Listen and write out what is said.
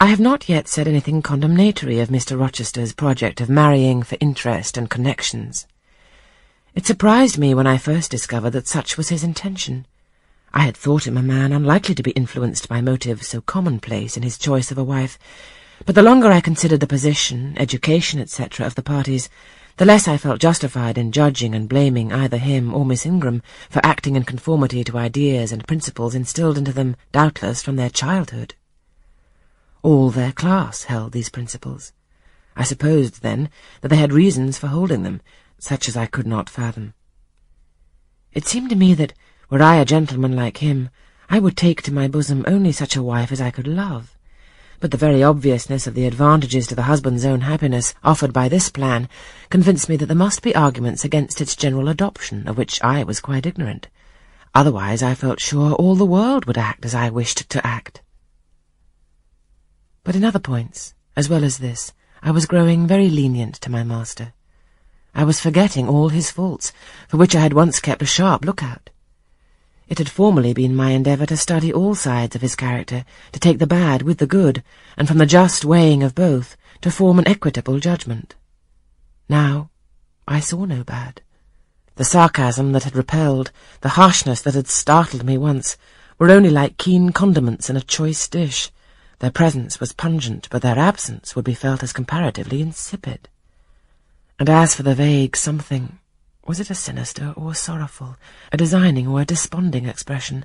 I have not yet said anything condemnatory of Mr. Rochester's project of marrying for interest and connections. It surprised me when I first discovered that such was his intention. I had thought him a man unlikely to be influenced by motives so commonplace in his choice of a wife, but the longer I considered the position, education, etc. of the parties, the less I felt justified in judging and blaming either him or Miss Ingram for acting in conformity to ideas and principles instilled into them, doubtless, from their childhood. All their class held these principles. I supposed, then, that they had reasons for holding them, such as I could not fathom. It seemed to me that, were I a gentleman like him, I would take to my bosom only such a wife as I could love. But the very obviousness of the advantages to the husband's own happiness offered by this plan convinced me that there must be arguments against its general adoption, of which I was quite ignorant. Otherwise I felt sure all the world would act as I wished to act. But in other points, as well as this, I was growing very lenient to my master. I was forgetting all his faults, for which I had once kept a sharp lookout. It had formerly been my endeavour to study all sides of his character, to take the bad with the good, and from the just weighing of both, to form an equitable judgment. Now I saw no bad. The sarcasm that had repelled, the harshness that had startled me once, were only like keen condiments in a choice dish, their presence was pungent, but their absence would be felt as comparatively insipid. And as for the vague something, was it a sinister or sorrowful, a designing or a desponding expression?